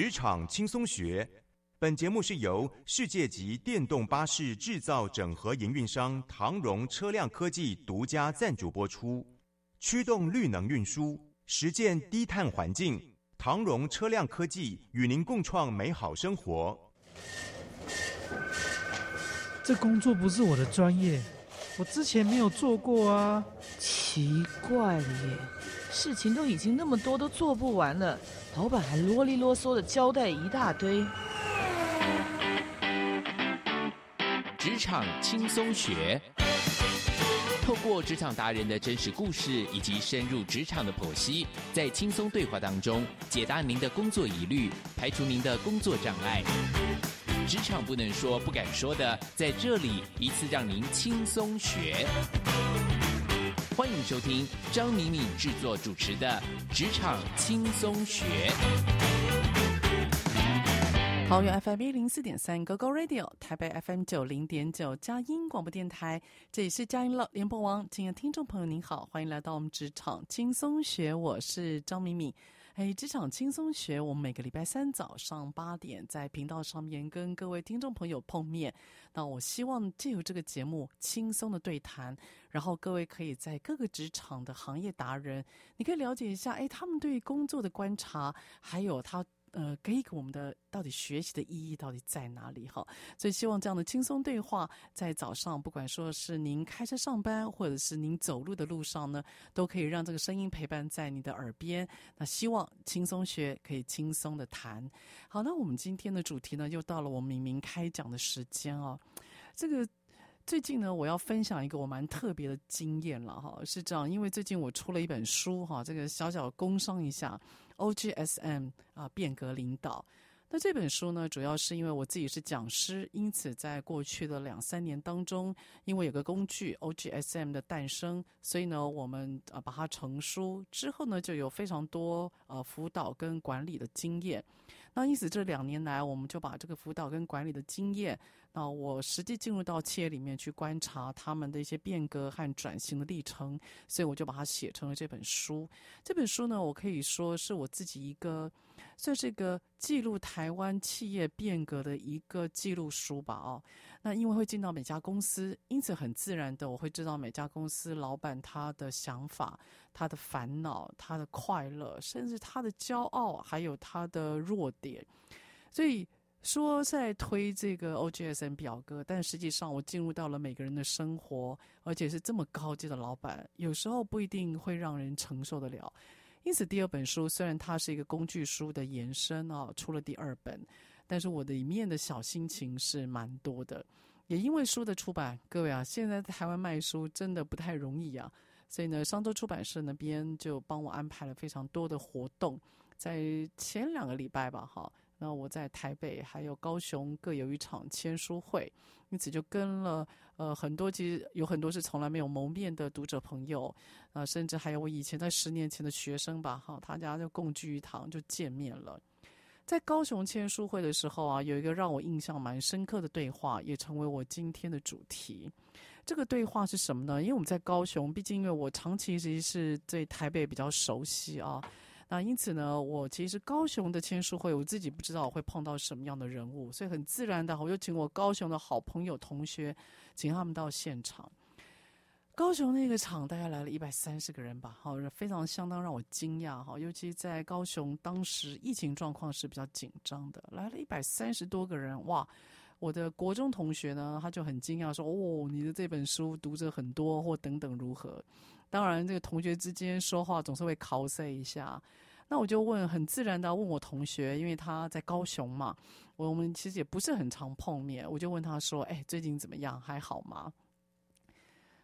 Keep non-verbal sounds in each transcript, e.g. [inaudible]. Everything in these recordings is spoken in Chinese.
职场轻松学，本节目是由世界级电动巴士制造整合营运商唐荣车辆科技独家赞助播出。驱动绿能运输，实践低碳环境，唐荣车辆科技与您共创美好生活。这工作不是我的专业，我之前没有做过啊。奇怪耶，事情都已经那么多，都做不完了。老板还啰里啰嗦的交代一大堆。职场轻松学，透过职场达人的真实故事以及深入职场的剖析，在轻松对话当中解答您的工作疑虑，排除您的工作障碍。职场不能说、不敢说的，在这里一次让您轻松学。欢迎收听张敏敏制作主持的《职场轻松学》。桃园 FM 一零四点三，Google Radio，台北 FM 九零点九佳音广播电台，这里是佳音乐联播网。亲爱的听众朋友，您好，欢迎来到我们《职场轻松学》，我是张敏敏。哎，职场轻松学，我们每个礼拜三早上八点在频道上面跟各位听众朋友碰面。那我希望借由这个节目轻松的对谈，然后各位可以在各个职场的行业达人，你可以了解一下，哎，他们对工作的观察，还有他。呃，给给我们的到底学习的意义到底在哪里哈？所以希望这样的轻松对话，在早上不管说是您开车上班，或者是您走路的路上呢，都可以让这个声音陪伴在你的耳边。那希望轻松学可以轻松的谈。好，那我们今天的主题呢，又到了我们明明开讲的时间哦。这个。最近呢，我要分享一个我蛮特别的经验了哈，是这样，因为最近我出了一本书哈，这个小小工商一下，OGSM 啊，变革领导。那这本书呢，主要是因为我自己是讲师，因此在过去的两三年当中，因为有个工具 OGSM 的诞生，所以呢，我们啊把它成书之后呢，就有非常多呃辅导跟管理的经验。那因此这两年来，我们就把这个辅导跟管理的经验，那我实际进入到企业里面去观察他们的一些变革和转型的历程，所以我就把它写成了这本书。这本书呢，我可以说是我自己一个。算是一个记录台湾企业变革的一个记录书吧，哦，那因为会进到每家公司，因此很自然的我会知道每家公司老板他的想法、他的烦恼、他的快乐，甚至他的骄傲，还有他的弱点。所以说在推这个 OGSM 表格，但实际上我进入到了每个人的生活，而且是这么高级的老板，有时候不一定会让人承受得了。因此，第二本书虽然它是一个工具书的延伸啊，出了第二本，但是我的里面的小心情是蛮多的。也因为书的出版，各位啊，现在在台湾卖书真的不太容易啊，所以呢，商周出版社那边就帮我安排了非常多的活动，在前两个礼拜吧，哈。那我在台北还有高雄各有一场签书会，因此就跟了呃很多，其实有很多是从来没有谋面的读者朋友啊、呃，甚至还有我以前在十年前的学生吧，哈，大家就共聚一堂就见面了。在高雄签书会的时候啊，有一个让我印象蛮深刻的对话，也成为我今天的主题。这个对话是什么呢？因为我们在高雄，毕竟因为我长期其实是对台北比较熟悉啊。那因此呢，我其实高雄的签书会，我自己不知道我会碰到什么样的人物，所以很自然的，我就请我高雄的好朋友、同学，请他们到现场。高雄那个场大概来了一百三十个人吧，好，非常相当让我惊讶哈，尤其在高雄当时疫情状况是比较紧张的，来了一百三十多个人，哇！我的国中同学呢，他就很惊讶说：“哦，你的这本书读者很多，或等等如何？”当然，这个同学之间说话总是会 cos 一下。那我就问，很自然的问我同学，因为他在高雄嘛，我们其实也不是很常碰面，我就问他说：“哎，最近怎么样？还好吗？”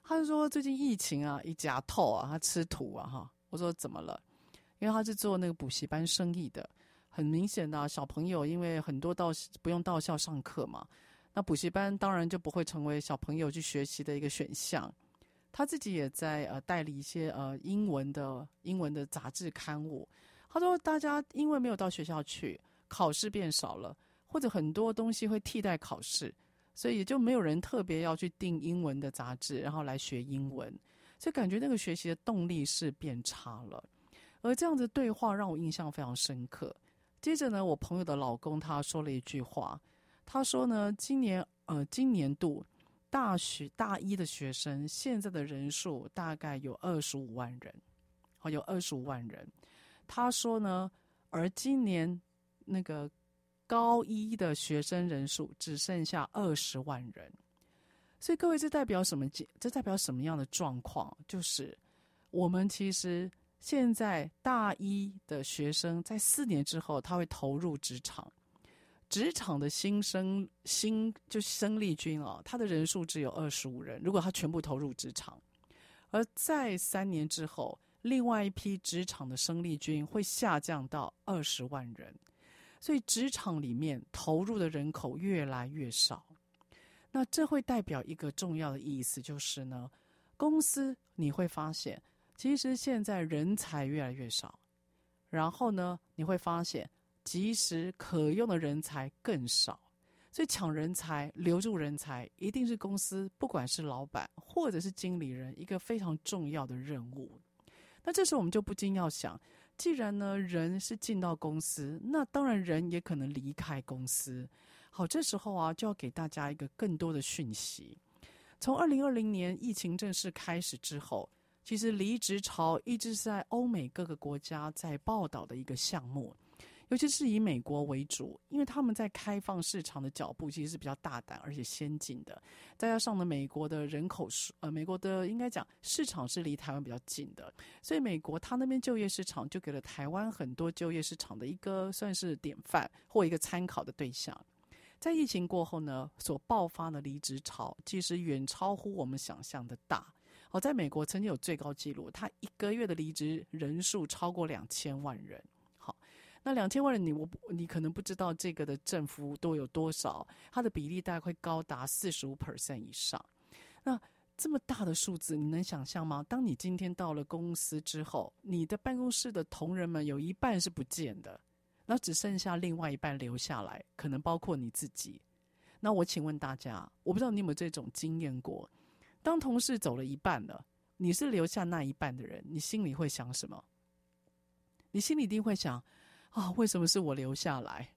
他就说最近疫情啊，一家透啊，他吃土啊哈。我说怎么了？因为他是做那个补习班生意的，很明显的小朋友，因为很多到不用到校上课嘛，那补习班当然就不会成为小朋友去学习的一个选项。他自己也在呃代理一些呃英文的英文的杂志刊物。他说大家因为没有到学校去，考试变少了，或者很多东西会替代考试。所以也就没有人特别要去订英文的杂志，然后来学英文，所以感觉那个学习的动力是变差了。而这样子对话让我印象非常深刻。接着呢，我朋友的老公他说了一句话，他说呢，今年呃今年度大学大一的学生现在的人数大概有二十五万人，好，有二十五万人。他说呢，而今年那个。高一的学生人数只剩下二十万人，所以各位，这代表什么？这代表什么样的状况？就是我们其实现在大一的学生在四年之后，他会投入职场，职场的新生新就生力军啊，他的人数只有二十五人。如果他全部投入职场，而在三年之后，另外一批职场的生力军会下降到二十万人。所以职场里面投入的人口越来越少，那这会代表一个重要的意思，就是呢，公司你会发现，其实现在人才越来越少，然后呢，你会发现，即使可用的人才更少，所以抢人才、留住人才，一定是公司不管是老板或者是经理人一个非常重要的任务。那这时候我们就不禁要想。既然呢，人是进到公司，那当然人也可能离开公司。好，这时候啊，就要给大家一个更多的讯息。从二零二零年疫情正式开始之后，其实离职潮一直是在欧美各个国家在报道的一个项目。尤其是以美国为主，因为他们在开放市场的脚步其实是比较大胆而且先进的。再加上呢，美国的人口数，呃，美国的应该讲市场是离台湾比较近的，所以美国他那边就业市场就给了台湾很多就业市场的一个算是典范或一个参考的对象。在疫情过后呢，所爆发的离职潮其实远超乎我们想象的大。好，在美国曾经有最高纪录，他一个月的离职人数超过两千万人。那两千万人，你我你可能不知道这个的振幅都有多少，它的比例大概会高达四十五 percent 以上。那这么大的数字，你能想象吗？当你今天到了公司之后，你的办公室的同仁们有一半是不见的，那只剩下另外一半留下来，可能包括你自己。那我请问大家，我不知道你有没有这种经验过？当同事走了一半了，你是留下那一半的人，你心里会想什么？你心里一定会想。啊、为什么是我留下来？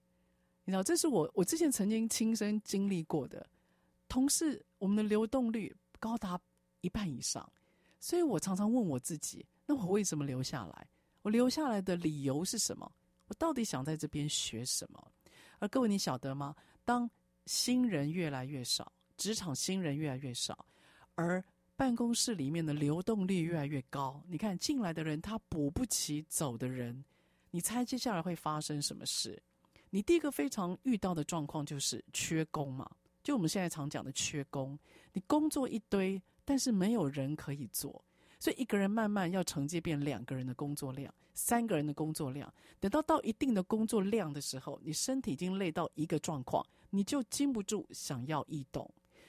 你知道，这是我我之前曾经亲身经历过的。同事，我们的流动率高达一半以上，所以我常常问我自己：那我为什么留下来？我留下来的理由是什么？我到底想在这边学什么？而各位，你晓得吗？当新人越来越少，职场新人越来越少，而办公室里面的流动率越来越高，你看进来的人他补不起走的人。你猜接下来会发生什么事？你第一个非常遇到的状况就是缺工嘛，就我们现在常讲的缺工。你工作一堆，但是没有人可以做，所以一个人慢慢要承接变两个人的工作量，三个人的工作量。等到到一定的工作量的时候，你身体已经累到一个状况，你就禁不住想要异动，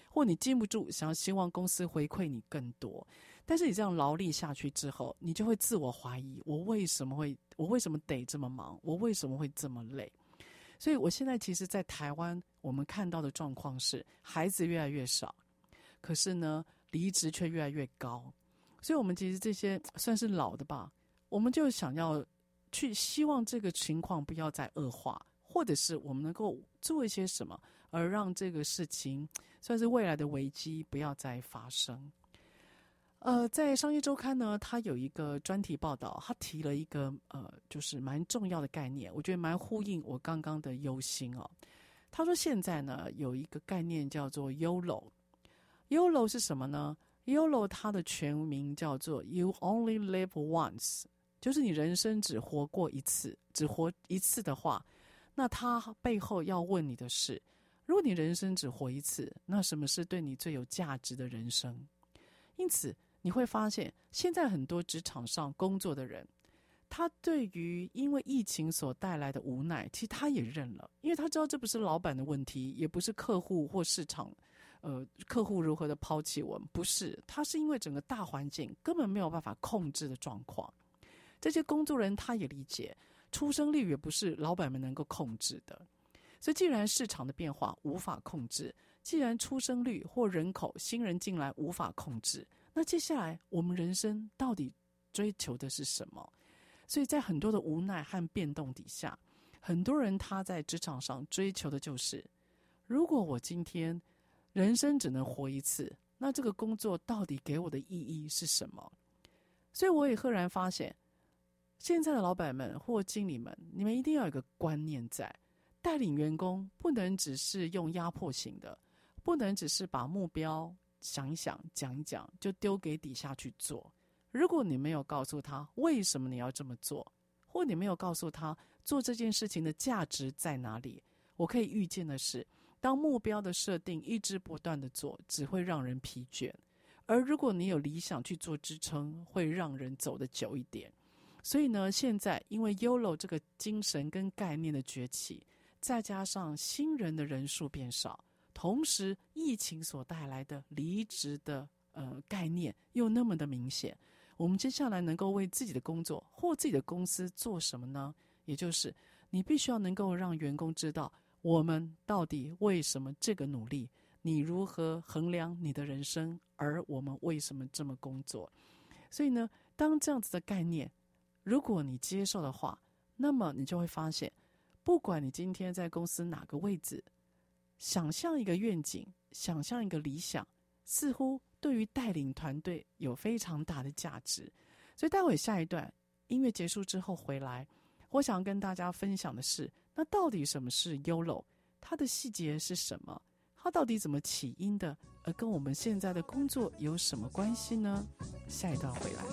或你禁不住想要希望公司回馈你更多。但是你这样劳力下去之后，你就会自我怀疑：我为什么会，我为什么得这么忙？我为什么会这么累？所以，我现在其实，在台湾，我们看到的状况是，孩子越来越少，可是呢，离职却越来越高。所以，我们其实这些算是老的吧，我们就想要去希望这个情况不要再恶化，或者是我们能够做一些什么，而让这个事情 [tsk] 算是未来的危机不要再发生。呃，在商业周刊呢，他有一个专题报道，他提了一个呃，就是蛮重要的概念，我觉得蛮呼应我刚刚的忧心哦。他说现在呢有一个概念叫做 YOLO，YOLO 是什么呢？YOLO 它的全名叫做 You Only Live Once，就是你人生只活过一次，只活一次的话，那他背后要问你的是，如果你人生只活一次，那什么是对你最有价值的人生？因此你会发现，现在很多职场上工作的人，他对于因为疫情所带来的无奈，其实他也认了，因为他知道这不是老板的问题，也不是客户或市场，呃，客户如何的抛弃我们，不是，他是因为整个大环境根本没有办法控制的状况。这些工作人他也理解，出生率也不是老板们能够控制的。所以，既然市场的变化无法控制，既然出生率或人口新人进来无法控制，那接下来我们人生到底追求的是什么？所以在很多的无奈和变动底下，很多人他在职场上追求的就是：如果我今天人生只能活一次，那这个工作到底给我的意义是什么？所以我也赫然发现。现在的老板们或经理们，你们一定要有一个观念在：带领员工不能只是用压迫型的，不能只是把目标想一想、讲一讲就丢给底下去做。如果你没有告诉他为什么你要这么做，或你没有告诉他做这件事情的价值在哪里，我可以预见的是，当目标的设定一直不断的做，只会让人疲倦；而如果你有理想去做支撑，会让人走得久一点。所以呢，现在因为 YOLO 这个精神跟概念的崛起，再加上新人的人数变少，同时疫情所带来的离职的呃概念又那么的明显，我们接下来能够为自己的工作或自己的公司做什么呢？也就是你必须要能够让员工知道，我们到底为什么这个努力，你如何衡量你的人生，而我们为什么这么工作？所以呢，当这样子的概念。如果你接受的话，那么你就会发现，不管你今天在公司哪个位置，想象一个愿景，想象一个理想，似乎对于带领团队有非常大的价值。所以待会下一段音乐结束之后回来，我想跟大家分享的是，那到底什么是 YOLO？它的细节是什么？它到底怎么起因的？而跟我们现在的工作有什么关系呢？下一段回来。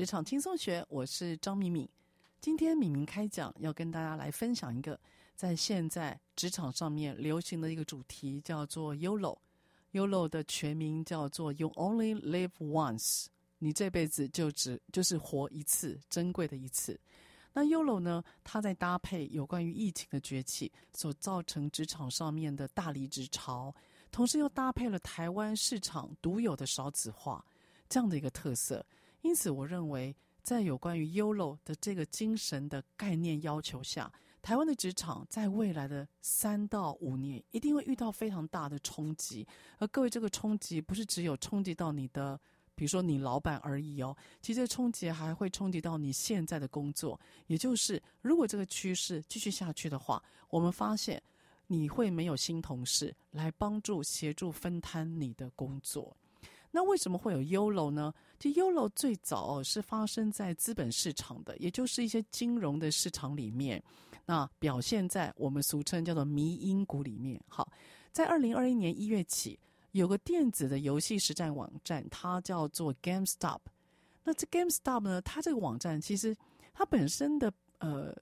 职场轻松学，我是张敏敏。今天敏敏开讲，要跟大家来分享一个在现在职场上面流行的一个主题，叫做 YOLO。YOLO 的全名叫做 You Only Live Once，你这辈子就只就是活一次，珍贵的一次。那 YOLO 呢？它在搭配有关于疫情的崛起所造成职场上面的大离职潮，同时又搭配了台湾市场独有的少子化这样的一个特色。因此，我认为在有关于 YOLO 的这个精神的概念要求下，台湾的职场在未来的三到五年一定会遇到非常大的冲击。而各位，这个冲击不是只有冲击到你的。比如说你老板而已哦，其实冲击还会冲击到你现在的工作，也就是如果这个趋势继续下去的话，我们发现你会没有新同事来帮助协助分摊你的工作。那为什么会有 YOLO 呢？这 YOLO 最早是发生在资本市场的，也就是一些金融的市场里面，那表现在我们俗称叫做迷因股里面。好，在二零二一年一月起。有个电子的游戏实战网站，它叫做 GameStop。那这 GameStop 呢，它这个网站其实它本身的呃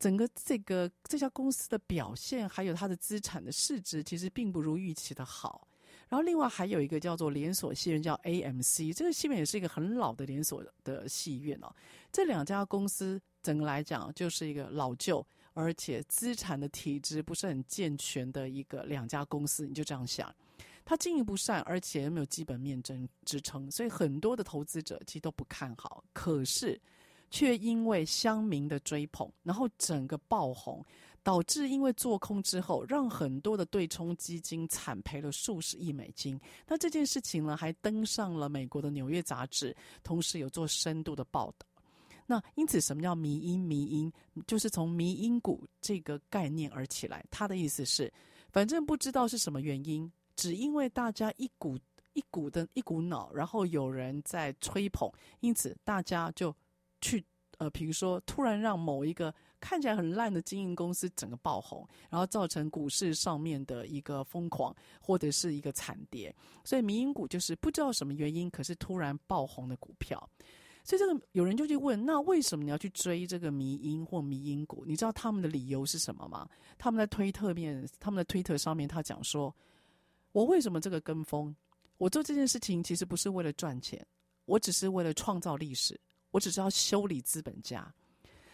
整个这个这家公司的表现，还有它的资产的市值，其实并不如预期的好。然后另外还有一个叫做连锁戏院叫 AMC，这个戏院也是一个很老的连锁的戏院哦。这两家公司整个来讲就是一个老旧，而且资产的体制不是很健全的一个两家公司，你就这样想。它经营不善，而且没有基本面支支撑，所以很多的投资者其实都不看好。可是，却因为乡民的追捧，然后整个爆红，导致因为做空之后，让很多的对冲基金惨赔了数十亿美金。那这件事情呢，还登上了美国的《纽约杂志》，同时有做深度的报道。那因此，什么叫迷因？迷因就是从迷因股这个概念而起来。他的意思是，反正不知道是什么原因。只因为大家一股一股的一股脑，然后有人在吹捧，因此大家就去呃，比如说突然让某一个看起来很烂的经营公司整个爆红，然后造成股市上面的一个疯狂或者是一个惨跌。所以迷因股就是不知道什么原因，可是突然爆红的股票。所以这个有人就去问，那为什么你要去追这个迷因或迷因股？你知道他们的理由是什么吗？他们在推特面，他们的推特上面，他讲说。我为什么这个跟风？我做这件事情其实不是为了赚钱，我只是为了创造历史，我只是要修理资本家。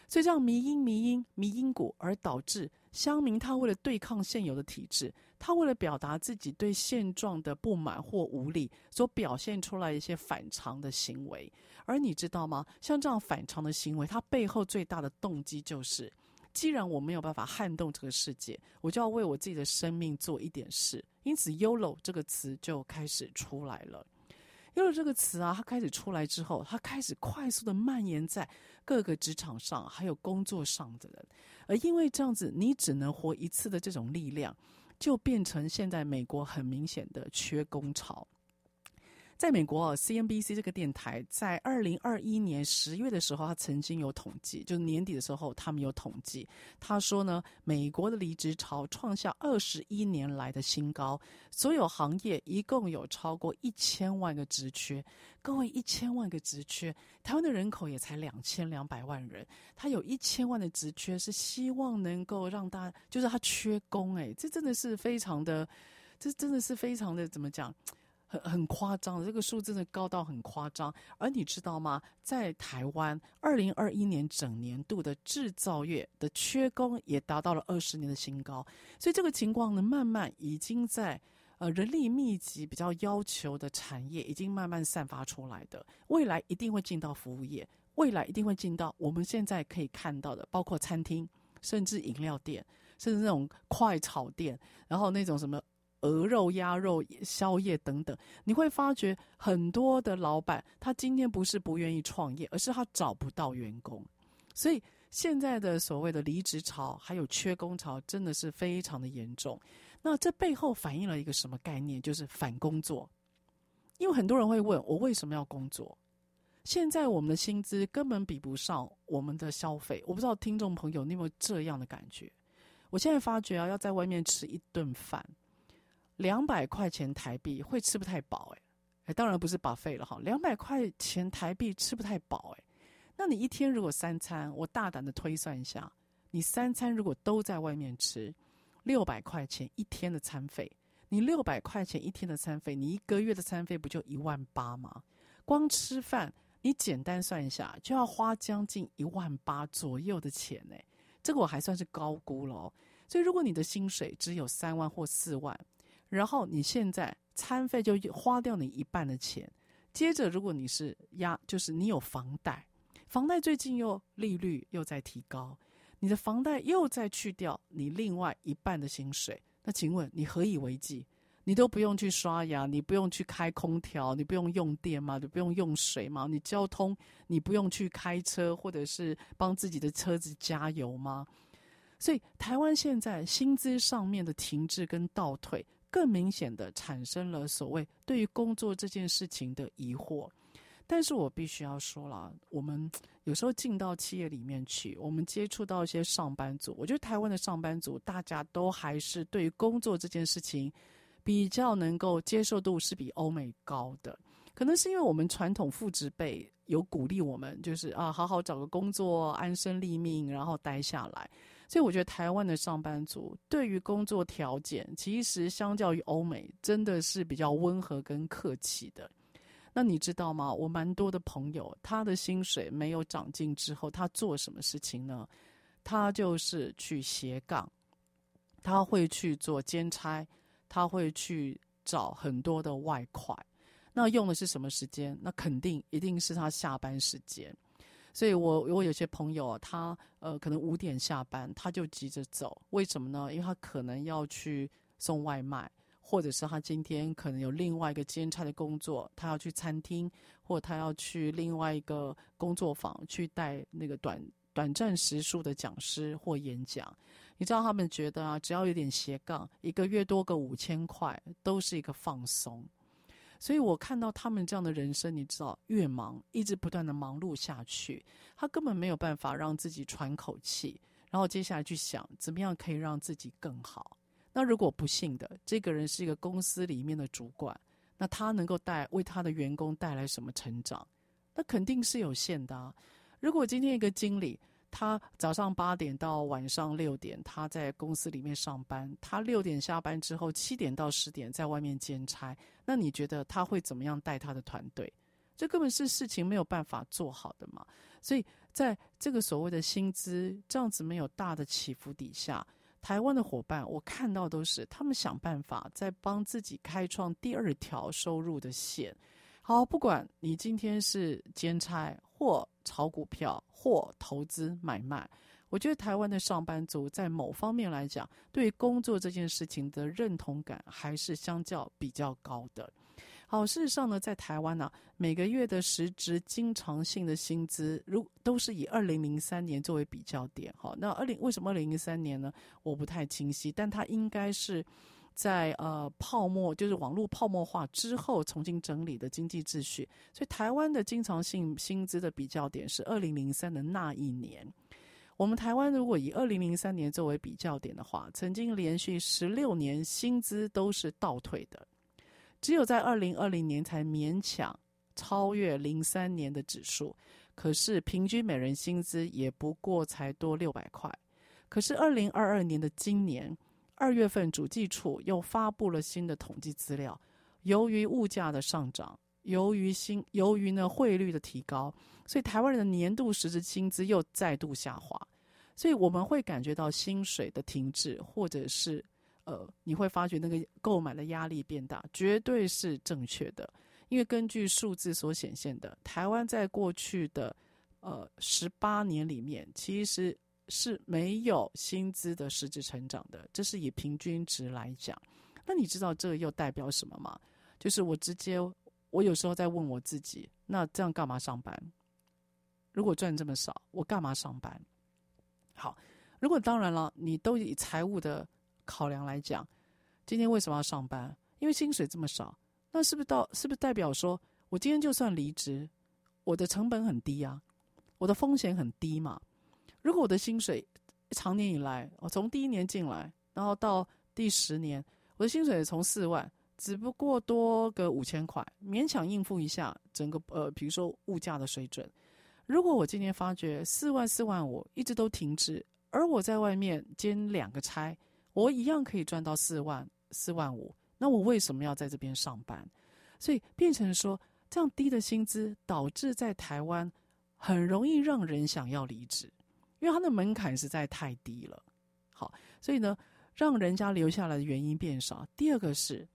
所以这样迷因、迷因、迷因果，而导致乡民他为了对抗现有的体制，他为了表达自己对现状的不满或无力，所表现出来一些反常的行为。而你知道吗？像这样反常的行为，它背后最大的动机就是。既然我没有办法撼动这个世界，我就要为我自己的生命做一点事。因此，YOLO 这个词就开始出来了。就这个词啊，它开始出来之后，它开始快速的蔓延在各个职场上，还有工作上的人。而因为这样子，你只能活一次的这种力量，就变成现在美国很明显的缺工潮。在美国，CNBC 这个电台在二零二一年十月的时候，他曾经有统计，就是年底的时候，他们有统计，他说呢，美国的离职潮创下二十一年来的新高，所有行业一共有超过一千万个职缺。各位，一千万个职缺，台湾的人口也才两千两百万人，他有一千万的职缺，是希望能够让大家，就是他缺工，哎，这真的是非常的，这真的是非常的，怎么讲？很很夸张，这个数字真的高到很夸张。而你知道吗？在台湾，二零二一年整年度的制造业的缺工也达到了二十年的新高。所以这个情况呢，慢慢已经在呃人力密集、比较要求的产业，已经慢慢散发出来的。未来一定会进到服务业，未来一定会进到我们现在可以看到的，包括餐厅，甚至饮料店，甚至那种快炒店，然后那种什么。鹅肉、鸭肉、宵夜等等，你会发觉很多的老板，他今天不是不愿意创业，而是他找不到员工。所以现在的所谓的离职潮，还有缺工潮，真的是非常的严重。那这背后反映了一个什么概念？就是反工作。因为很多人会问我为什么要工作？现在我们的薪资根本比不上我们的消费。我不知道听众朋友你有没有这样的感觉？我现在发觉啊，要在外面吃一顿饭。两百块钱台币会吃不太饱哎，哎，当然不是 buffet 了哈。两百块钱台币吃不太饱哎，那你一天如果三餐，我大胆的推算一下，你三餐如果都在外面吃，六百块钱一天的餐费，你六百块钱一天的餐费，你一个月的餐费不就一万八吗？光吃饭，你简单算一下，就要花将近一万八左右的钱呢。这个我还算是高估了哦。所以，如果你的薪水只有三万或四万，然后你现在餐费就花掉你一半的钱，接着如果你是压，就是你有房贷，房贷最近又利率又在提高，你的房贷又再去掉你另外一半的薪水，那请问你何以为继？你都不用去刷牙，你不用去开空调，你不用用电吗？你不用用水吗？你交通你不用去开车，或者是帮自己的车子加油吗？所以台湾现在薪资上面的停滞跟倒退，更明显的产生了所谓对于工作这件事情的疑惑。但是我必须要说了，我们有时候进到企业里面去，我们接触到一些上班族，我觉得台湾的上班族大家都还是对于工作这件事情。比较能够接受度是比欧美高的，可能是因为我们传统父职辈有鼓励我们，就是啊，好好找个工作，安身立命，然后待下来。所以我觉得台湾的上班族对于工作条件，其实相较于欧美，真的是比较温和跟客气的。那你知道吗？我蛮多的朋友，他的薪水没有长进之后，他做什么事情呢？他就是去斜杠，他会去做兼差。他会去找很多的外快，那用的是什么时间？那肯定一定是他下班时间。所以我我有些朋友，他呃可能五点下班，他就急着走，为什么呢？因为他可能要去送外卖，或者是他今天可能有另外一个兼差的工作，他要去餐厅，或他要去另外一个工作坊去带那个短短暂时数的讲师或演讲。你知道他们觉得啊，只要有点斜杠，一个月多个五千块，都是一个放松。所以我看到他们这样的人生，你知道，越忙，一直不断的忙碌下去，他根本没有办法让自己喘口气，然后接下来去想怎么样可以让自己更好。那如果不幸的，这个人是一个公司里面的主管，那他能够带为他的员工带来什么成长？那肯定是有限的啊。如果今天一个经理，他早上八点到晚上六点，他在公司里面上班。他六点下班之后，七点到十点在外面兼差。那你觉得他会怎么样带他的团队？这根本是事情没有办法做好的嘛。所以在这个所谓的薪资这样子没有大的起伏底下，台湾的伙伴我看到都是他们想办法在帮自己开创第二条收入的线。好，不管你今天是兼差或炒股票或投资买卖，我觉得台湾的上班族在某方面来讲，对工作这件事情的认同感还是相较比较高的。好，事实上呢，在台湾呢、每个月的实质经常性的薪资，如都是以二零零三年作为比较点。好，那二零为什么二零零三年呢？我不太清晰，但它应该是。在呃泡沫就是网络泡沫化之后重新整理的经济秩序，所以台湾的经常性薪资的比较点是二零零三的那一年。我们台湾如果以二零零三年作为比较点的话，曾经连续十六年薪资都是倒退的，只有在二零二零年才勉强超越零三年的指数。可是平均每人薪资也不过才多六百块。可是二零二二年的今年。二月份，主计处又发布了新的统计资料。由于物价的上涨，由于新，由于呢汇率的提高，所以台湾人的年度实质薪资又再度下滑。所以我们会感觉到薪水的停滞，或者是呃，你会发觉那个购买的压力变大，绝对是正确的。因为根据数字所显现的，台湾在过去的呃十八年里面，其实。是没有薪资的实质成长的，这是以平均值来讲。那你知道这又代表什么吗？就是我直接，我有时候在问我自己，那这样干嘛上班？如果赚这么少，我干嘛上班？好，如果当然了，你都以财务的考量来讲，今天为什么要上班？因为薪水这么少，那是不是到是不是代表说我今天就算离职，我的成本很低啊，我的风险很低嘛？如果我的薪水长年以来，我从第一年进来，然后到第十年，我的薪水从四万，只不过多个五千块，勉强应付一下整个呃，比如说物价的水准。如果我今天发觉四万四万五一直都停滞，而我在外面兼两个差，我一样可以赚到四万四万五，那我为什么要在这边上班？所以变成说，这样低的薪资导致在台湾很容易让人想要离职，因为它的门槛实在太低了。好，所以呢，让人家留下来的原因变少。第二个是，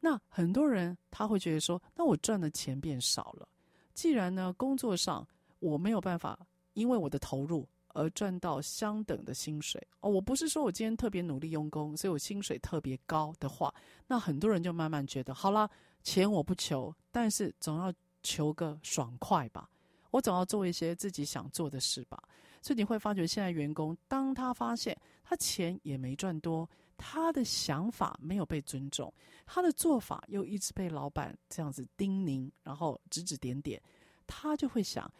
那很多人他会觉得说，那我赚的钱变少了。既然呢，工作上我没有办法，因为我的投入而赚到相等的薪水哦，我不是说我今天特别努力用功，所以我薪水特别高的话，那很多人就慢慢觉得，好啦，钱我不求，但是总要求个爽快吧，我总要做一些自己想做的事吧。所以你会发觉，现在员工当他发现他钱也没赚多，他的想法没有被尊重，他的做法又一直被老板这样子叮咛，然后指指点点，他就会想：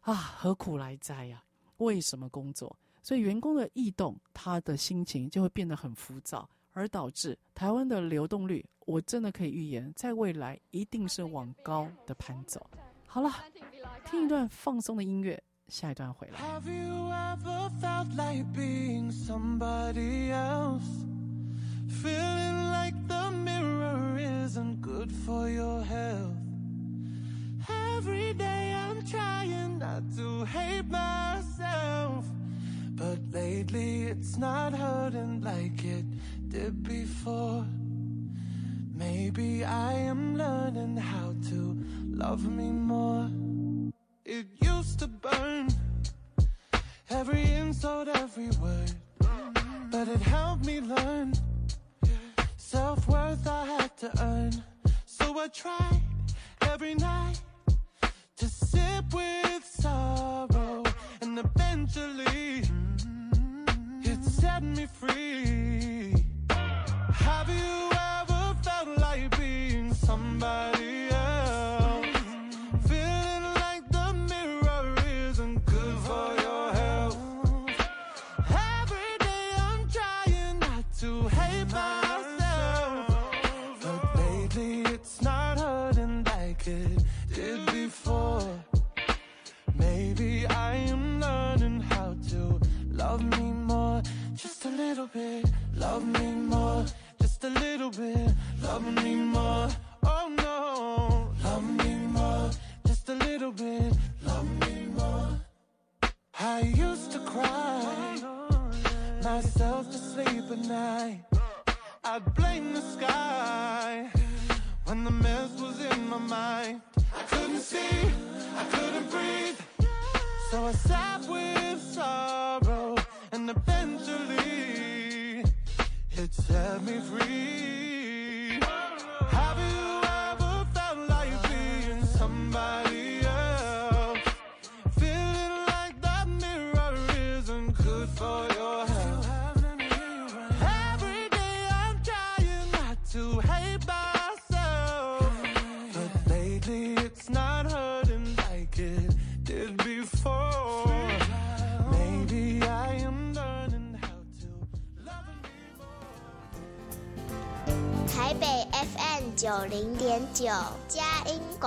啊，何苦来哉呀？为什么工作？所以员工的异动，他的心情就会变得很浮躁，而导致台湾的流动率，我真的可以预言，在未来一定是往高的攀走。好了，听一段放松的音乐。下一段回来。Have you ever felt like being somebody else? Feeling like the mirror isn't good for your health. Every day I'm trying not to hate myself. But lately it's not hurting like it did before. Maybe I am learning how to love me more. It used to burn. Every insult, every word, but it helped me learn. Self worth I had to earn. So I tried every night to sip with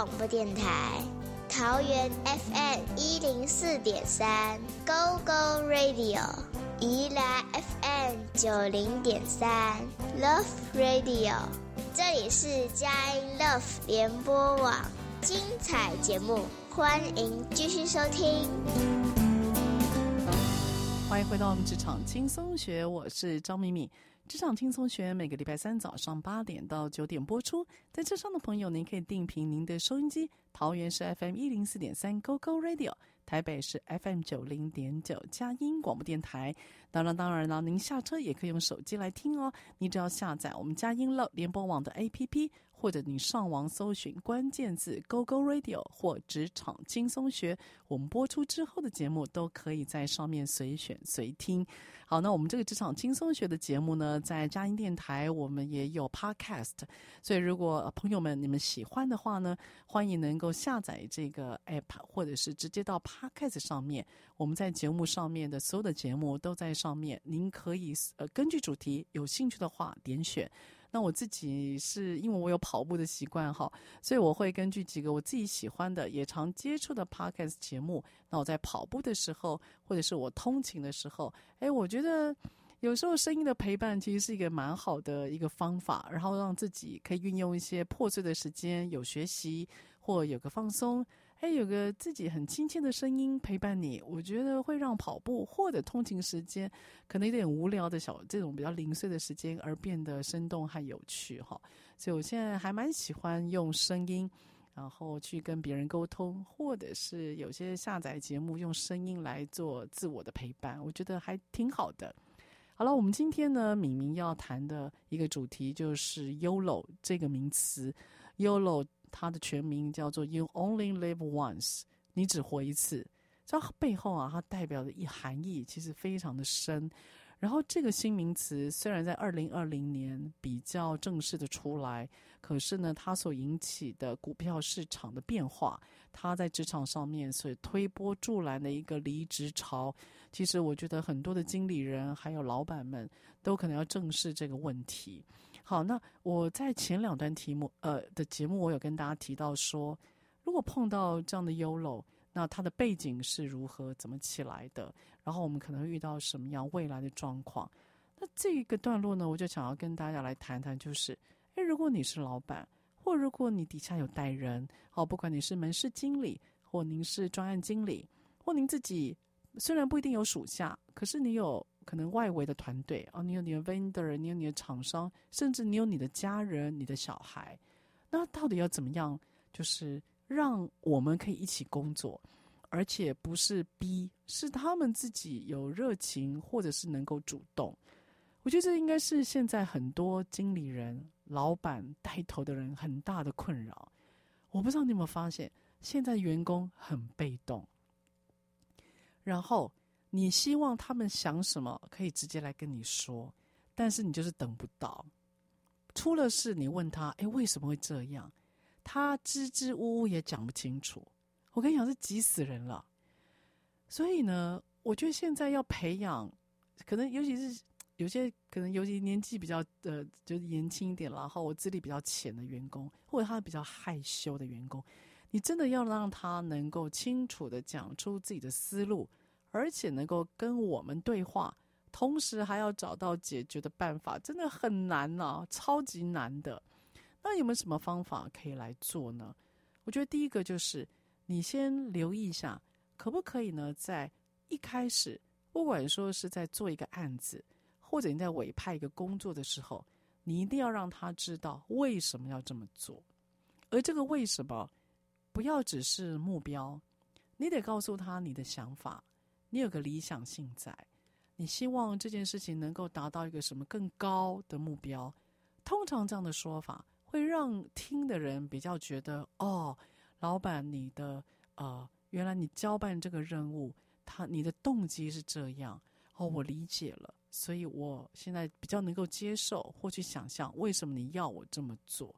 广播电台，桃园 FM 一零四点三 Go Go Radio，宜兰 FM 九零点三 Love Radio，这里是佳音 Love 联播网，精彩节目，欢迎继续收听。欢迎回到我们职场轻松学，我是张敏敏。职场轻松学每个礼拜三早上八点到九点播出，在车上的朋友，您可以定频您的收音机，桃园是 FM 一零四点三 Go Go Radio，台北是 FM 九零点九佳音广播电台。当然，当然了，您下车也可以用手机来听哦，你只要下载我们佳音乐联播网的 APP。或者你上网搜寻关键字 “Go Go Radio” 或“职场轻松学”，我们播出之后的节目都可以在上面随选随听。好，那我们这个职场轻松学的节目呢，在佳音电台我们也有 Podcast，所以如果朋友们你们喜欢的话呢，欢迎能够下载这个 App，或者是直接到 Podcast 上面，我们在节目上面的所有的节目都在上面，您可以呃根据主题有兴趣的话点选。那我自己是因为我有跑步的习惯哈，所以我会根据几个我自己喜欢的、也常接触的 podcast 节目。那我在跑步的时候，或者是我通勤的时候，哎，我觉得有时候声音的陪伴其实是一个蛮好的一个方法，然后让自己可以运用一些破碎的时间，有学习。或有个放松，哎，有个自己很亲切的声音陪伴你，我觉得会让跑步或者通勤时间可能有点无聊的小这种比较零碎的时间而变得生动和有趣哈。所以我现在还蛮喜欢用声音，然后去跟别人沟通，或者是有些下载节目用声音来做自我的陪伴，我觉得还挺好的。好了，我们今天呢，敏明要谈的一个主题就是 YOLO 这个名词。YOLO 它的全名叫做 You Only Live Once，你只活一次。这背后啊，它代表的一含义其实非常的深。然后这个新名词虽然在二零二零年比较正式的出来，可是呢，它所引起的股票市场的变化，它在职场上面所推波助澜的一个离职潮。其实我觉得很多的经理人还有老板们都可能要正视这个问题。好，那我在前两段题目呃的节目，我有跟大家提到说，如果碰到这样的 YOLO，那它的背景是如何怎么起来的？然后我们可能遇到什么样未来的状况？那这一个段落呢，我就想要跟大家来谈谈，就是，诶，如果你是老板，或如果你底下有带人，好，不管你是门市经理，或您是专案经理，或您自己。虽然不一定有属下，可是你有可能外围的团队哦，你有你的 vendor，你有你的厂商，甚至你有你的家人、你的小孩。那到底要怎么样？就是让我们可以一起工作，而且不是逼，是他们自己有热情，或者是能够主动。我觉得这应该是现在很多经理人、老板带头的人很大的困扰。我不知道你有没有发现，现在员工很被动。然后你希望他们想什么可以直接来跟你说，但是你就是等不到。出了事你问他，哎，为什么会这样？他支支吾吾也讲不清楚。我跟你讲，是急死人了。所以呢，我觉得现在要培养，可能尤其是有些可能尤其年纪比较呃，就是年轻一点，然后我资历比较浅的员工，或者他比较害羞的员工。你真的要让他能够清楚地讲出自己的思路，而且能够跟我们对话，同时还要找到解决的办法，真的很难呐、超级难的。那有没有什么方法可以来做呢？我觉得第一个就是你先留意一下，可不可以呢？在一开始，不管说是在做一个案子，或者你在委派一个工作的时候，你一定要让他知道为什么要这么做，而这个为什么。不要只是目标，你得告诉他你的想法，你有个理想性在，你希望这件事情能够达到一个什么更高的目标。通常这样的说法会让听的人比较觉得，哦，老板，你的呃，原来你交办这个任务，他你的动机是这样，哦，我理解了，所以我现在比较能够接受或去想象为什么你要我这么做。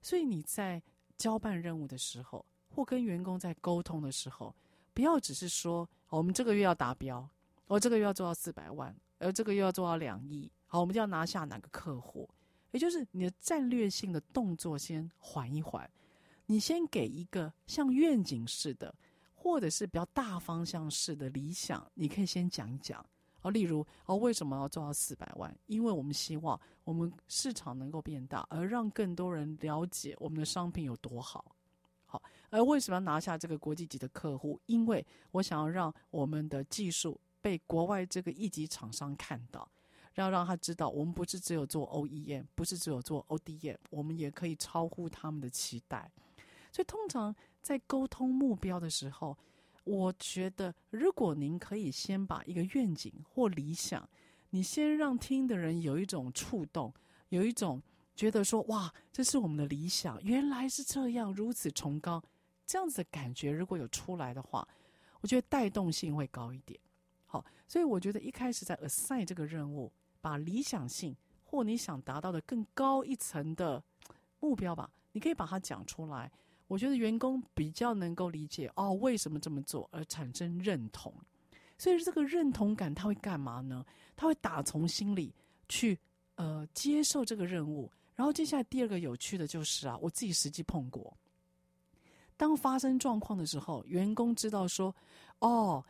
所以你在交办任务的时候。或跟员工在沟通的时候，不要只是说我们这个月要达标，我这个月要做到四百万，而这个月要做到两亿，好，我们就要拿下哪个客户？也就是你的战略性的动作先缓一缓，你先给一个像愿景式的，或者是比较大方向式的理想，你可以先讲一讲。哦，例如哦，为什么要做到四百万？因为我们希望我们市场能够变大，而让更多人了解我们的商品有多好。好，而为什么要拿下这个国际级的客户？因为我想要让我们的技术被国外这个一级厂商看到，要让他知道，我们不是只有做 OEM，不是只有做 ODM，我们也可以超乎他们的期待。所以，通常在沟通目标的时候，我觉得，如果您可以先把一个愿景或理想，你先让听的人有一种触动，有一种。觉得说哇，这是我们的理想，原来是这样，如此崇高，这样子的感觉如果有出来的话，我觉得带动性会高一点。好，所以我觉得一开始在 assign 这个任务，把理想性或你想达到的更高一层的目标吧，你可以把它讲出来。我觉得员工比较能够理解哦，为什么这么做而产生认同。所以这个认同感他会干嘛呢？他会打从心里去呃接受这个任务。然后接下来第二个有趣的就是啊，我自己实际碰过，当发生状况的时候，员工知道说，哦，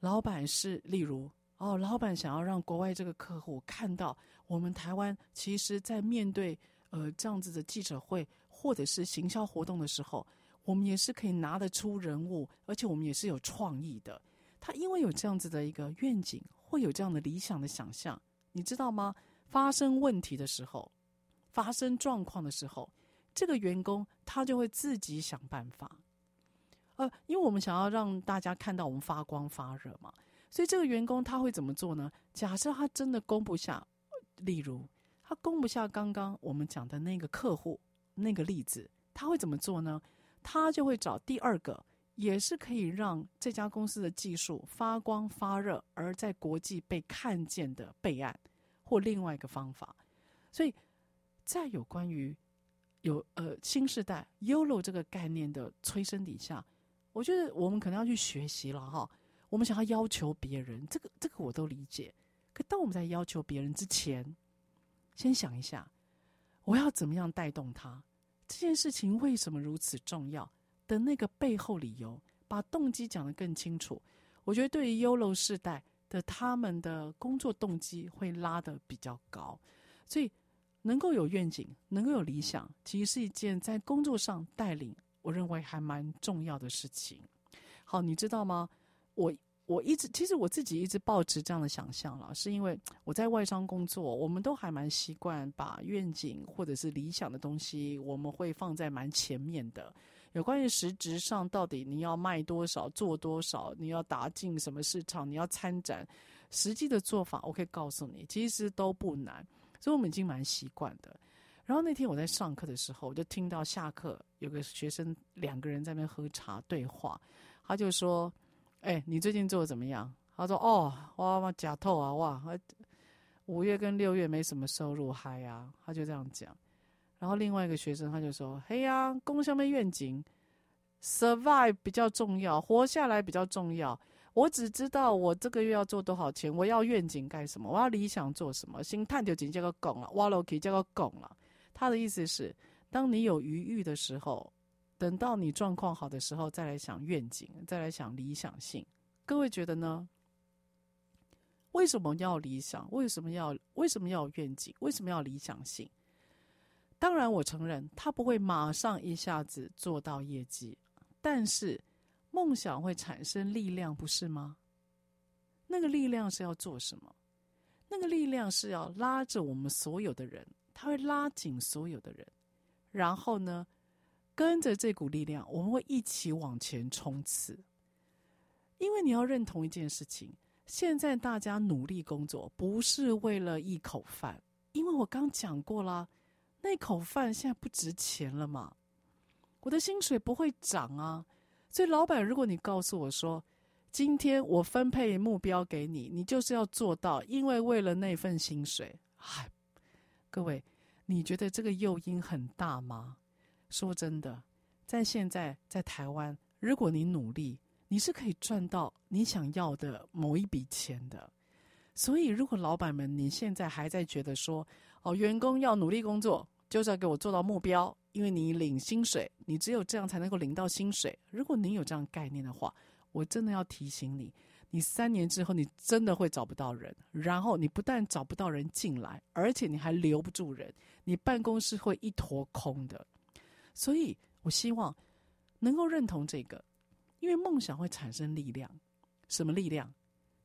老板是例如，哦，老板想要让国外这个客户看到我们台湾，其实在面对呃这样子的记者会或者是行销活动的时候，我们也是可以拿得出人物，而且我们也是有创意的。他因为有这样子的一个愿景，会有这样的理想的想象，你知道吗？发生问题的时候，发生状况的时候，这个员工他就会自己想办法。呃，因为我们想要让大家看到我们发光发热嘛，所以这个员工他会怎么做呢？假设他真的供不下，例如他供不下刚刚我们讲的那个客户那个例子，他会怎么做呢？他就会找第二个，也是可以让这家公司的技术发光发热，而在国际被看见的备案，或另外一个方法。所以在有关于有呃新时代 YOLO 这个概念的催生底下，我觉得我们可能要去学习了哈。我们想要要求别人，这个这个我都理解。可当我们在要求别人之前，先想一下，我要怎么样带动他？这件事情为什么如此重要的那个背后理由，把动机讲得更清楚，我觉得对于 YOLO 世代的他们的工作动机会拉得比较高，所以能够有愿景，能够有理想，其实是一件在工作上带领，我认为还蛮重要的事情。好，你知道吗？我。我一直其实我自己一直抱持这样的想象了，是因为我在外商工作，我们都还蛮习惯把愿景或者是理想的东西，我们会放在蛮前面的。有关于实质上到底你要卖多少、做多少，你要打进什么市场，你要参展，实际的做法，我可以告诉你，其实都不难，所以我们已经蛮习惯的。然后那天我在上课的时候，我就听到下课有个学生两个人在那边喝茶对话，他就说。哎、你最近做的怎么样？他说：“哦，哇哇假透啊，哇，五月跟六月没什么收入，嗨呀、”他就这样讲。然后另外一个学生他就说：“嘿呀、啊，公上面愿景，survive 比较重要，活下来比较重要。我只知道我这个月要做多少钱，我要愿景干什么，我要理想做什么。心探究竟叫个拱了，挖楼梯叫个拱了。他的意思是，当你有余裕的时候。”等到你状况好的时候，再来想愿景，再来想理想性。各位觉得呢？为什么要理想？为什么要为什么要愿景？为什么要理想性？当然，我承认他不会马上一下子做到业绩，但是梦想会产生力量，不是吗？那个力量是要做什么？那个力量是要拉着我们所有的人，他会拉紧所有的人，然后呢？跟着这股力量，我们会一起往前冲刺。因为你要认同一件事情：现在大家努力工作，不是为了一口饭。因为我刚讲过了，那口饭现在不值钱了嘛，我的薪水不会涨啊。所以，老板，如果你告诉我说，今天我分配目标给你，你就是要做到，因为为了那份薪水，嗨，各位，你觉得这个诱因很大吗？说真的，在现在在台湾，如果你努力，你是可以赚到你想要的某一笔钱的。所以，如果老板们你现在还在觉得说，哦，员工要努力工作，就是要给我做到目标，因为你领薪水，你只有这样才能够领到薪水。如果你有这样概念的话，我真的要提醒你，你三年之后你真的会找不到人，然后你不但找不到人进来，而且你还留不住人，你办公室会一坨空的。所以，我希望能够认同这个，因为梦想会产生力量。什么力量？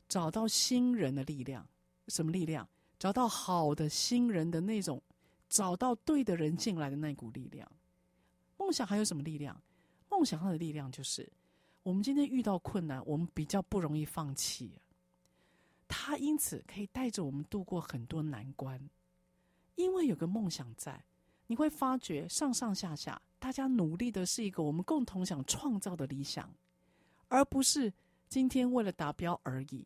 找到新人的力量。什么力量？找到好的新人的那种，找到对的人进来的那股力量。梦想还有什么力量？梦想它的力量就是，我们今天遇到困难，我们比较不容易放弃。他因此可以带着我们度过很多难关，因为有个梦想在。你会发觉上上下下，大家努力的是一个我们共同想创造的理想，而不是今天为了达标而已。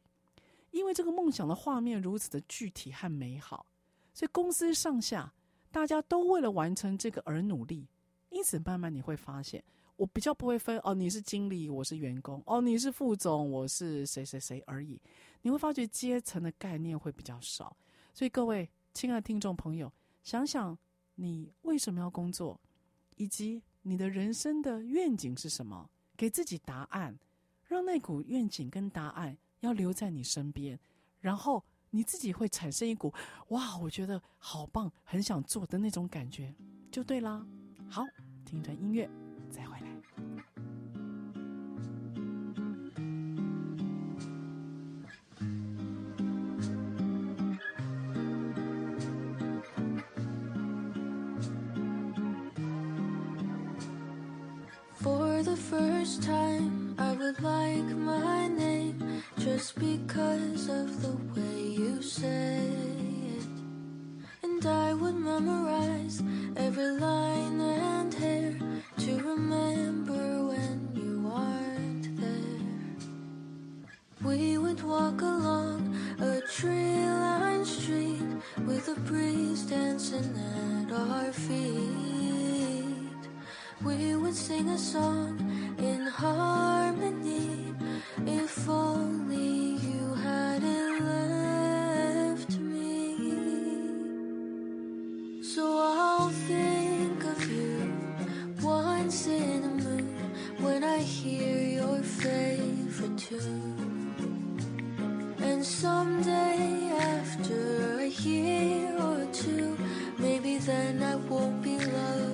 因为这个梦想的画面如此的具体和美好，所以公司上下大家都为了完成这个而努力。因此，慢慢你会发现，我比较不会分哦，你是经理，我是员工；哦，你是副总，我是谁谁谁而已。你会发觉阶层的概念会比较少。所以，各位亲爱的听众朋友，想想。你为什么要工作，以及你的人生的愿景是什么？给自己答案，让那股愿景跟答案要留在你身边，然后你自己会产生一股哇，我觉得好棒，很想做的那种感觉，就对啦。好，听一段音乐，再回来。For the first time, I would like my name. Just because of the way you say it. And I would memorize every line and hair to remember when you aren't there. We would walk along a tree lined street with a breeze dancing at our feet. We would sing a song in harmony and I won't be loved.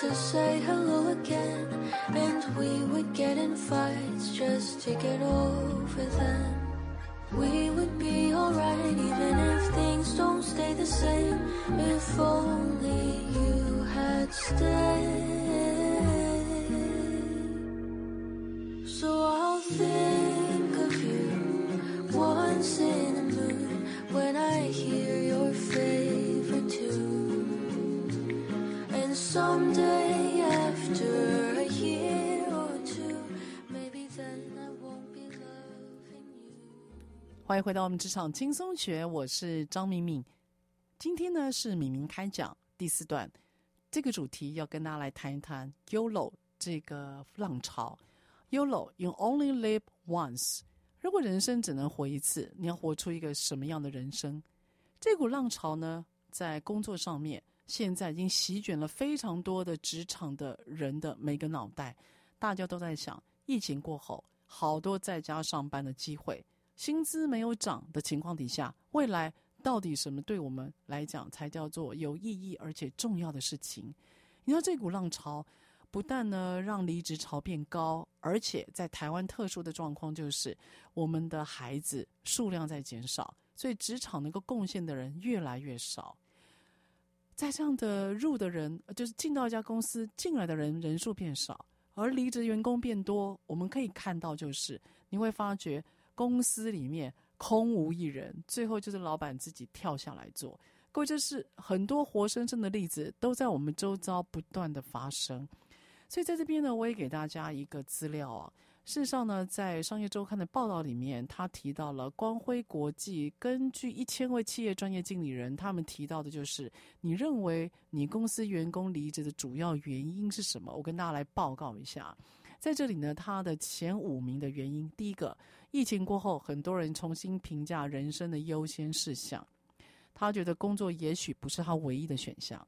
To say hello again. And we would get in fights just to get over them. We would be alright even if things don't stay the same. If only you had stayed. 欢迎回到我们职场轻松学，我是张敏敏。今天呢是敏敏开讲第四段，这个主题要跟大家来谈一谈 YOLO 这个浪潮。YOLO，You only live once。如果人生只能活一次，你要活出一个什么样的人生？这股浪潮呢，在工作上面，现在已经席卷了非常多的职场的人的每个脑袋。大家都在想，疫情过后，好多在家上班的机会，薪资没有涨的情况底下，未来到底什么对我们来讲才叫做有意义而且重要的事情？你说这股浪潮。不但呢让离职潮变高，而且在台湾特殊的状况就是我们的孩子数量在减少，所以职场能够贡献的人越来越少。在这样的入的人，就是进到一家公司进来的人人数变少，而离职员工变多，我们可以看到就是你会发觉公司里面空无一人，最后就是老板自己跳下来做。各位，这是很多活生生的例子，都在我们周遭不断的发生。所以在这边呢，我也给大家一个资料啊。事实上呢，在商业周刊的报道里面，他提到了光辉国际根据一千位企业专业经理人，他们提到的就是，你认为你公司员工离职的主要原因是什么？我跟大家来报告一下。在这里呢，他的前五名的原因，第一个，疫情过后，很多人重新评价人生的优先事项，他觉得工作也许不是他唯一的选项。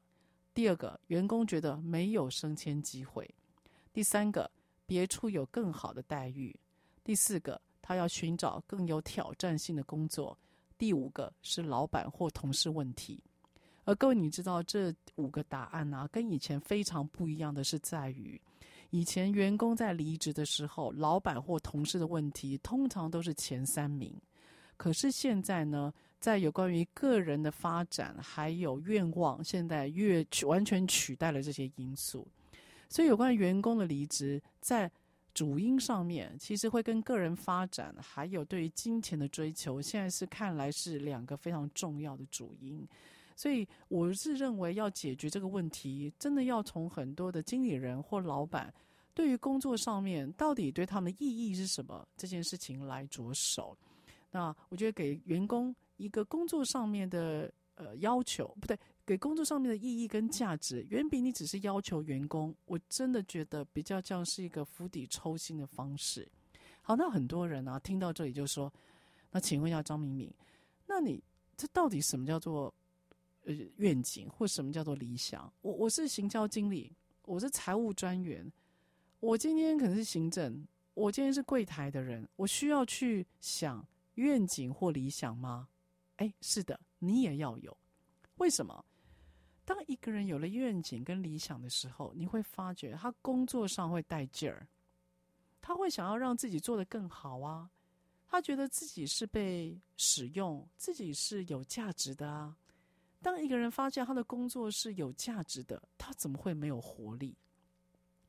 第二个，员工觉得没有升迁机会；第三个，别处有更好的待遇；第四个，他要寻找更有挑战性的工作；第五个是老板或同事问题。而各位，你知道这五个答案啊，跟以前非常不一样的是在于，以前员工在离职的时候，老板或同事的问题通常都是前三名，可是现在呢？在有关于个人的发展，还有愿望，现在越完全取代了这些因素。所以，有关于员工的离职，在主因上面，其实会跟个人发展，还有对于金钱的追求，现在是看来是两个非常重要的主因。所以，我是认为要解决这个问题，真的要从很多的经理人或老板对于工作上面到底对他们的意义是什么这件事情来着手。那我觉得给员工。一个工作上面的呃要求，不对，给工作上面的意义跟价值，远比你只是要求员工，我真的觉得比较像是一个釜底抽薪的方式。好，那很多人啊听到这里就说，那请问一下张明敏，那你这到底什么叫做呃愿景，或什么叫做理想？我我是行销经理，我是财务专员，我今天可能是行政，我今天是柜台的人，我需要去想愿景或理想吗？哎，是的，你也要有。为什么？当一个人有了愿景跟理想的时候，你会发觉他工作上会带劲儿，他会想要让自己做得更好啊，他觉得自己是被使用，自己是有价值的啊。当一个人发现他的工作是有价值的，他怎么会没有活力？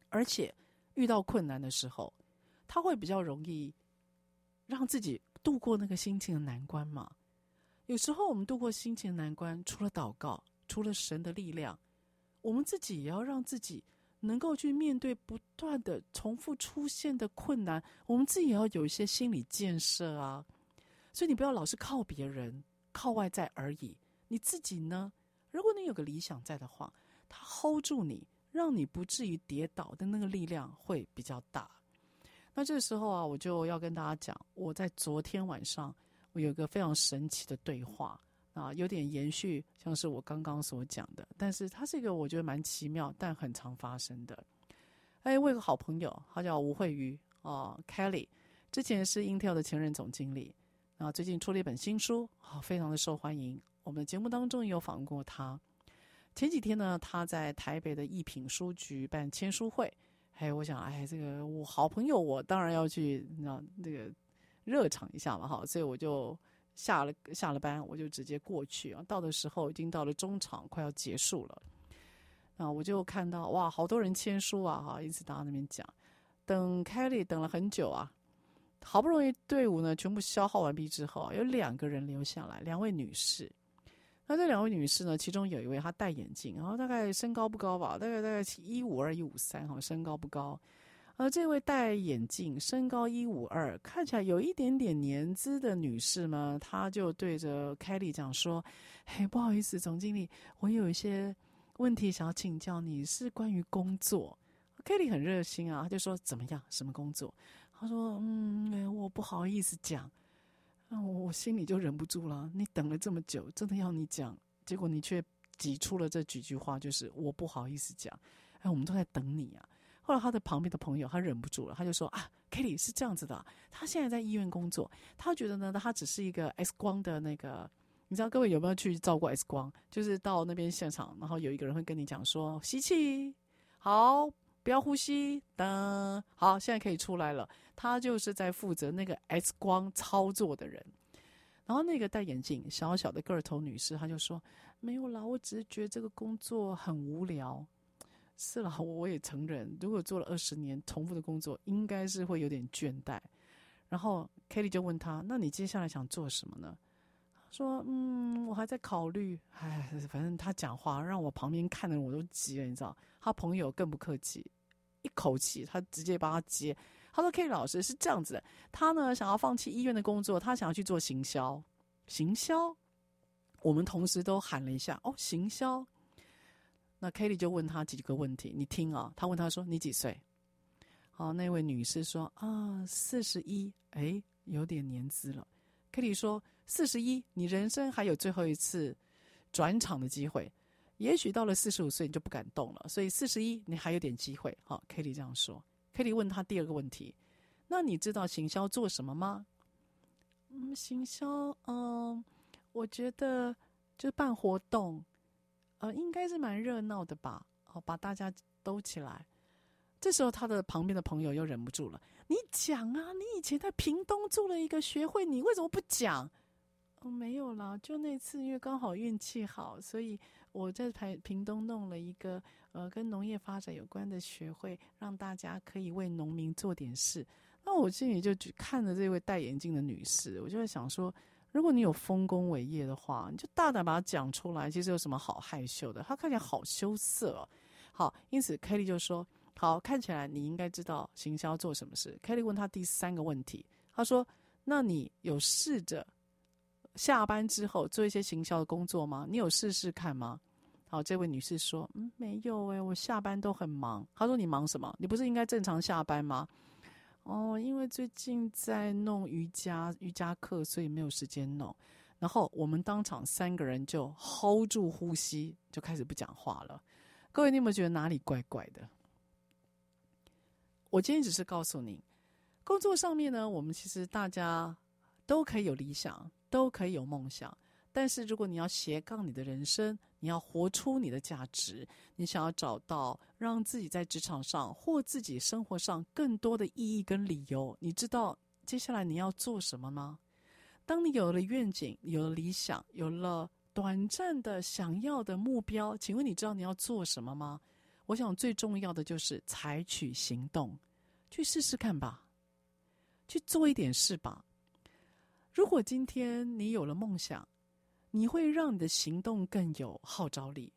而且遇到困难的时候，他会比较容易让自己度过那个心情的难关嘛。有时候我们度过心情的难关，除了祷告。除了神的力量，我们自己也要让自己能够去面对不断的重复出现的困难。我们自己也要有一些心理建设啊。所以你不要老是靠别人、靠外在而已。你自己呢？如果你有个理想在的话，它 hold 住你，让你不至于跌倒的那个力量会比较大。那这个时候啊，我就要跟大家讲，我在昨天晚上我有一个非常神奇的对话。啊，有点延续，像是我刚刚所讲的，但是它是一个我觉得蛮奇妙，但很常发生的。哎，我有个好朋友，他叫吴慧瑜啊，Kelly，之前是 Intel 的前任总经理，啊，最近出了一本新书，啊，非常的受欢迎。我们节目当中也有访问过他。前几天呢，他在台北的一品书局办签书会，哎，我想，哎，这个我好朋友，我当然要去，你知道，这个热场一下嘛，哈，所以我就。下了下了班，我就直接过去啊。到的时候已经到了中场，快要结束了。啊，我就看到哇，好多人签书啊！哈，一直到那边讲，等 Kelly 等了很久啊。好不容易队伍呢全部消耗完毕之后，有两个人留下来，两位女士。那这两位女士呢，其中有一位她戴眼镜，然后大概身高不高吧，大概大概一五二一五三哈，身高不高。而这位戴眼镜、身高一五二、看起来有一点点年资的女士呢，她就对着凯莉讲说：“嘿，不好意思，总经理，我有一些问题想要请教你，是关于工作。”凯莉很热心啊，她就说：“怎么样？什么工作？”她说：“嗯，我不好意思讲。”那我我心里就忍不住了。你等了这么久，真的要你讲，结果你却挤出了这几句话，就是我不好意思讲。哎，我们都在等你啊。后来他的旁边的朋友，他忍不住了，他就说：“啊，Kelly 是这样子的，他现在在医院工作，他觉得呢，他只是一个 X 光的那个，你知道各位有没有去照过 X 光？就是到那边现场，然后有一个人会跟你讲说，吸气，好，不要呼吸，等，好，现在可以出来了。他就是在负责那个 X 光操作的人。然后那个戴眼镜、小小的个头女士，她就说：没有啦，我只是觉得这个工作很无聊。”是了，我也承认，如果做了二十年重复的工作，应该是会有点倦怠。然后 Kelly 就问他：“那你接下来想做什么呢？”说：“嗯，我还在考虑。”哎，反正他讲话让我旁边看的人我都急了，你知道？他朋友更不客气，一口气他直接帮他接。他说：“Kelly 老师是这样子的，他呢想要放弃医院的工作，他想要去做行销。行销，我们同时都喊了一下：哦，行销。”那 Kelly 就问他几个问题，你听啊。他问他说：“你几岁？”好，那位女士说：“啊，四十一。”哎，有点年资了。Kelly 说：“四十一，你人生还有最后一次转场的机会。也许到了四十五岁你就不敢动了，所以四十一你还有点机会。”好，Kelly 这样说。Kelly 问他第二个问题：“那你知道行销做什么吗？”嗯，行销，嗯，我觉得就办活动。呃，应该是蛮热闹的吧？哦，把大家兜起来。这时候，他的旁边的朋友又忍不住了：“你讲啊，你以前在屏东做了一个学会，你为什么不讲？”哦，没有啦，就那次因为刚好运气好，所以我在台屏东弄了一个呃跟农业发展有关的学会，让大家可以为农民做点事。那我心里就看着这位戴眼镜的女士，我就在想说。如果你有丰功伟业的话，你就大胆把它讲出来。其实有什么好害羞的？她看起来好羞涩哦。好，因此 Kelly 就说：“好，看起来你应该知道行销做什么事。”Kelly 问他第三个问题，他说：“那你有试着下班之后做一些行销的工作吗？你有试试看吗？”好，这位女士说：“嗯，没有诶，我下班都很忙。”她说：“你忙什么？你不是应该正常下班吗？”哦，因为最近在弄瑜伽瑜伽课，所以没有时间弄。然后我们当场三个人就 hold 住呼吸，就开始不讲话了。各位，你有没有觉得哪里怪怪的？我今天只是告诉你，工作上面呢，我们其实大家都可以有理想，都可以有梦想。但是如果你要斜杠你的人生，你要活出你的价值，你想要找到让自己在职场上或自己生活上更多的意义跟理由，你知道接下来你要做什么吗？当你有了愿景，有了理想，有了短暂的想要的目标，请问你知道你要做什么吗？我想最重要的就是采取行动，去试试看吧，去做一点事吧。如果今天你有了梦想，你会让你的行动更有号召力。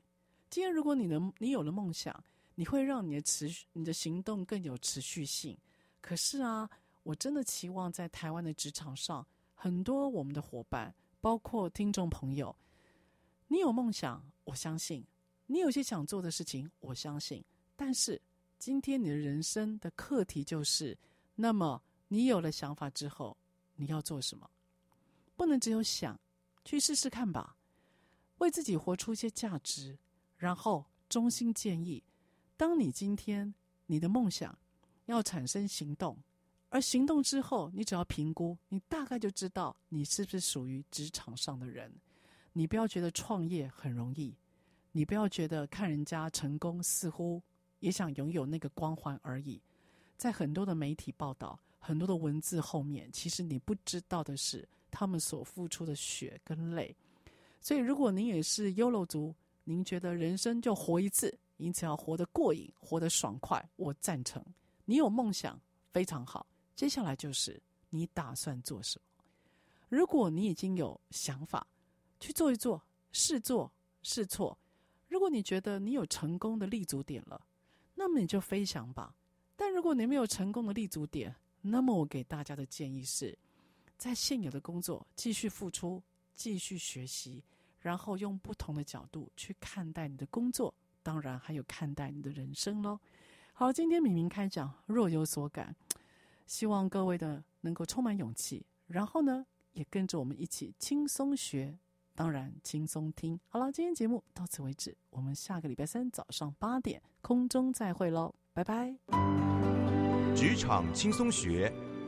今天，如果你能，你有了梦想，你会让你的持续，你的行动更有持续性。可是啊，我真的期望在台湾的职场上，很多我们的伙伴，包括听众朋友，你有梦想，我相信你有些想做的事情，我相信。但是今天你的人生的课题就是，那么你有了想法之后，你要做什么？不能只有想。去试试看吧，为自己活出一些价值，然后衷心建议：当你今天你的梦想要产生行动，而行动之后，你只要评估，你大概就知道你是不是属于职场上的人。你不要觉得创业很容易，你不要觉得看人家成功似乎也想拥有那个光环而已。在很多的媒体报道、很多的文字后面，其实你不知道的是。他们所付出的血跟泪，所以如果您也是 YOLO 族，您觉得人生就活一次，因此要活得过瘾、活得爽快，我赞成。你有梦想非常好，接下来就是你打算做什么？如果你已经有想法，去做一做，试做试错。如果你觉得你有成功的立足点了，那么你就飞翔吧。但如果你没有成功的立足点，那么我给大家的建议是。在现有的工作继续付出，继续学习，然后用不同的角度去看待你的工作，当然还有看待你的人生喽。好，今天敏明开讲，若有所感，希望各位的能够充满勇气，然后呢，也跟着我们一起轻松学，当然轻松听。好了，今天节目到此为止，我们下个礼拜三早上八点空中再会喽，拜拜。职场轻松学。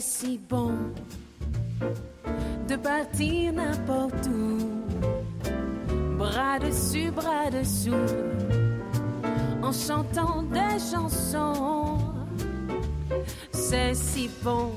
C'est si bon de partir n'importe où, bras dessus, bras dessous, en chantant des chansons. C'est si bon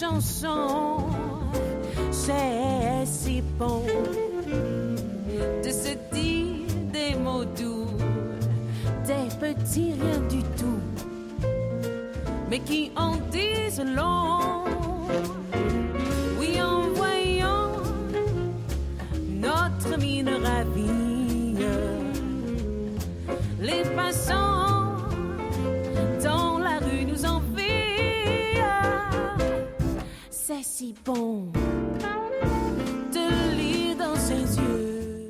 chanson.